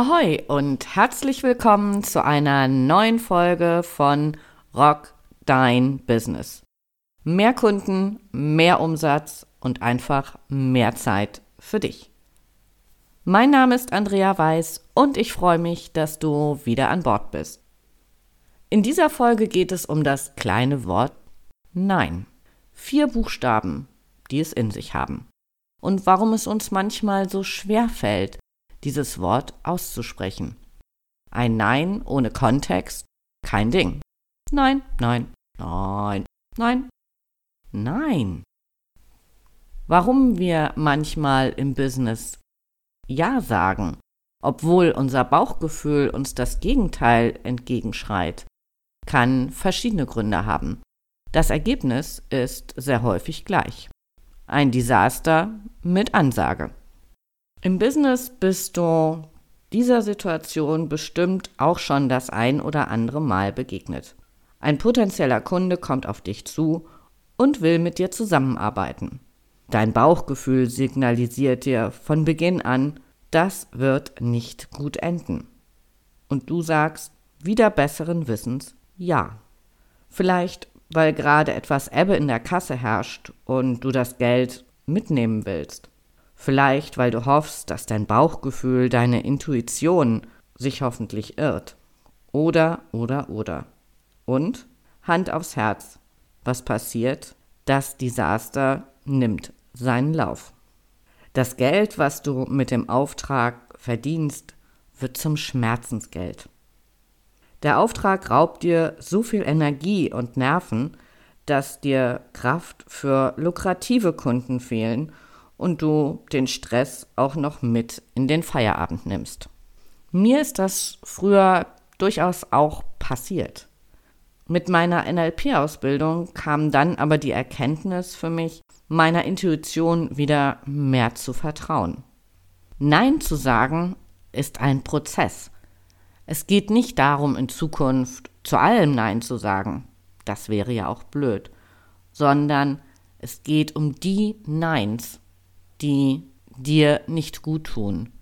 Ahoi und herzlich willkommen zu einer neuen Folge von Rock Dein Business. Mehr Kunden, mehr Umsatz und einfach mehr Zeit für dich. Mein Name ist Andrea Weiß und ich freue mich, dass du wieder an Bord bist. In dieser Folge geht es um das kleine Wort Nein. Vier Buchstaben, die es in sich haben. Und warum es uns manchmal so schwer fällt, dieses Wort auszusprechen. Ein Nein ohne Kontext, kein Ding. Nein, nein, nein, nein, nein. Warum wir manchmal im Business Ja sagen, obwohl unser Bauchgefühl uns das Gegenteil entgegenschreit, kann verschiedene Gründe haben. Das Ergebnis ist sehr häufig gleich. Ein Desaster mit Ansage. Im Business bist du dieser Situation bestimmt auch schon das ein oder andere Mal begegnet. Ein potenzieller Kunde kommt auf dich zu und will mit dir zusammenarbeiten. Dein Bauchgefühl signalisiert dir von Beginn an, das wird nicht gut enden. Und du sagst wieder besseren Wissens ja. Vielleicht, weil gerade etwas Ebbe in der Kasse herrscht und du das Geld mitnehmen willst. Vielleicht, weil du hoffst, dass dein Bauchgefühl, deine Intuition sich hoffentlich irrt. Oder, oder, oder. Und Hand aufs Herz. Was passiert? Das Desaster nimmt seinen Lauf. Das Geld, was du mit dem Auftrag verdienst, wird zum Schmerzensgeld. Der Auftrag raubt dir so viel Energie und Nerven, dass dir Kraft für lukrative Kunden fehlen und du den Stress auch noch mit in den Feierabend nimmst. Mir ist das früher durchaus auch passiert. Mit meiner NLP-Ausbildung kam dann aber die Erkenntnis für mich, meiner Intuition wieder mehr zu vertrauen. Nein zu sagen ist ein Prozess. Es geht nicht darum, in Zukunft zu allem Nein zu sagen. Das wäre ja auch blöd. Sondern es geht um die Neins, die dir nicht gut tun.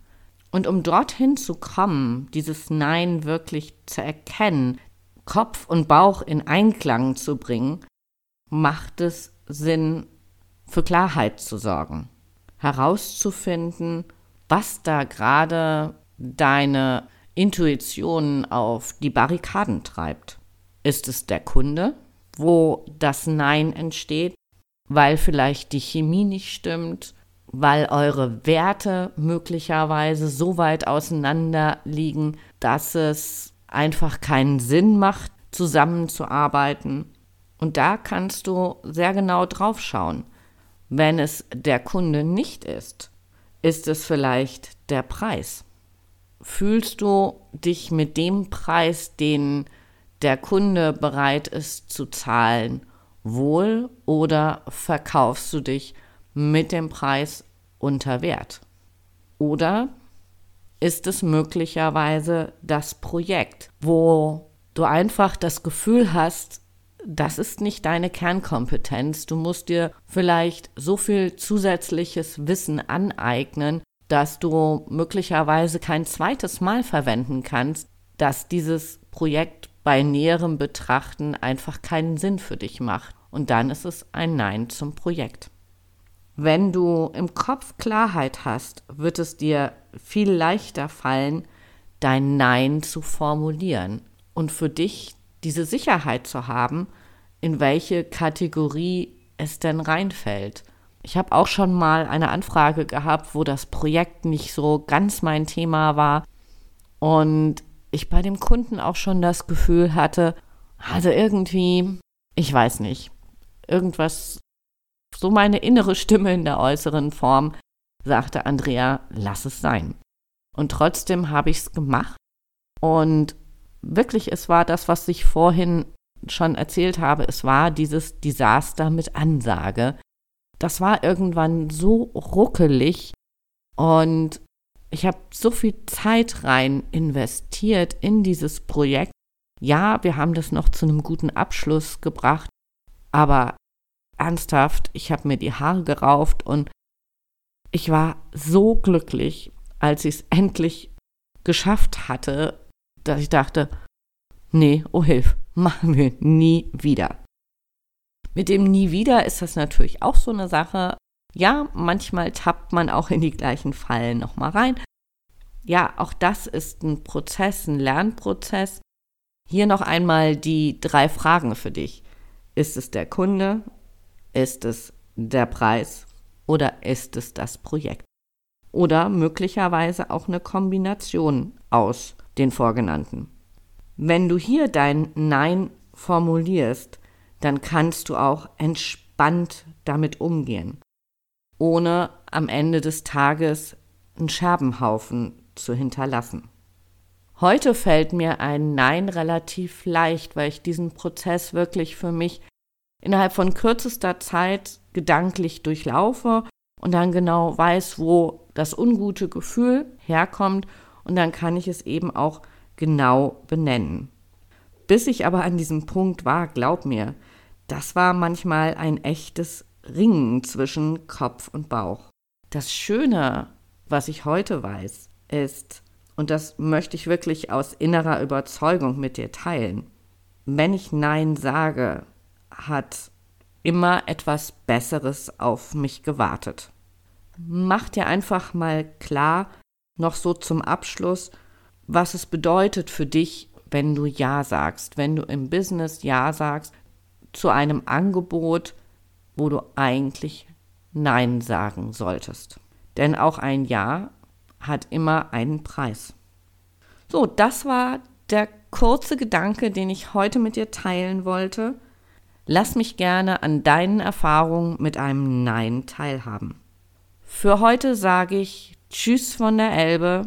Und um dorthin zu kommen, dieses Nein wirklich zu erkennen, Kopf und Bauch in Einklang zu bringen, macht es Sinn, für Klarheit zu sorgen, herauszufinden, was da gerade deine Intuition auf die Barrikaden treibt. Ist es der Kunde, wo das Nein entsteht, weil vielleicht die Chemie nicht stimmt, weil eure Werte möglicherweise so weit auseinander liegen, dass es einfach keinen Sinn macht, zusammenzuarbeiten. Und da kannst du sehr genau drauf schauen. Wenn es der Kunde nicht ist, ist es vielleicht der Preis. Fühlst du dich mit dem Preis, den der Kunde bereit ist zu zahlen, wohl oder verkaufst du dich mit dem Preis unter Wert? Oder ist es möglicherweise das Projekt, wo du einfach das Gefühl hast, das ist nicht deine Kernkompetenz. Du musst dir vielleicht so viel zusätzliches Wissen aneignen, dass du möglicherweise kein zweites Mal verwenden kannst, dass dieses Projekt bei näherem Betrachten einfach keinen Sinn für dich macht. Und dann ist es ein Nein zum Projekt. Wenn du im Kopf Klarheit hast, wird es dir viel leichter fallen, dein Nein zu formulieren und für dich diese Sicherheit zu haben, in welche Kategorie es denn reinfällt. Ich habe auch schon mal eine Anfrage gehabt, wo das Projekt nicht so ganz mein Thema war und ich bei dem Kunden auch schon das Gefühl hatte, also irgendwie, ich weiß nicht, irgendwas so meine innere Stimme in der äußeren Form sagte Andrea, lass es sein. Und trotzdem habe ich es gemacht. Und wirklich, es war das, was ich vorhin schon erzählt habe. Es war dieses Desaster mit Ansage. Das war irgendwann so ruckelig und ich habe so viel Zeit rein investiert in dieses Projekt. Ja, wir haben das noch zu einem guten Abschluss gebracht, aber ernsthaft, ich habe mir die Haare gerauft und ich war so glücklich, als ich es endlich geschafft hatte, dass ich dachte, nee, oh Hilf, machen wir nie wieder. Mit dem nie wieder ist das natürlich auch so eine Sache. Ja, manchmal tappt man auch in die gleichen Fallen nochmal rein. Ja, auch das ist ein Prozess, ein Lernprozess. Hier noch einmal die drei Fragen für dich. Ist es der Kunde? Ist es der Preis? Oder ist es das Projekt? Oder möglicherweise auch eine Kombination aus den vorgenannten. Wenn du hier dein Nein formulierst, dann kannst du auch entspannt damit umgehen, ohne am Ende des Tages einen Scherbenhaufen zu hinterlassen. Heute fällt mir ein Nein relativ leicht, weil ich diesen Prozess wirklich für mich innerhalb von kürzester Zeit gedanklich durchlaufe und dann genau weiß, wo das ungute Gefühl herkommt und dann kann ich es eben auch genau benennen. Bis ich aber an diesem Punkt war, glaub mir, das war manchmal ein echtes Ringen zwischen Kopf und Bauch. Das Schöne, was ich heute weiß, ist, und das möchte ich wirklich aus innerer Überzeugung mit dir teilen, wenn ich Nein sage, hat immer etwas Besseres auf mich gewartet. Mach dir einfach mal klar, noch so zum Abschluss, was es bedeutet für dich, wenn du Ja sagst, wenn du im Business Ja sagst zu einem Angebot, wo du eigentlich Nein sagen solltest. Denn auch ein Ja hat immer einen Preis. So, das war der kurze Gedanke, den ich heute mit dir teilen wollte. Lass mich gerne an deinen Erfahrungen mit einem Nein teilhaben. Für heute sage ich Tschüss von der Elbe,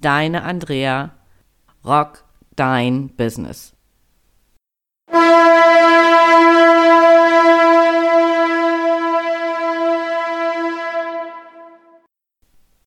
deine Andrea, Rock dein Business.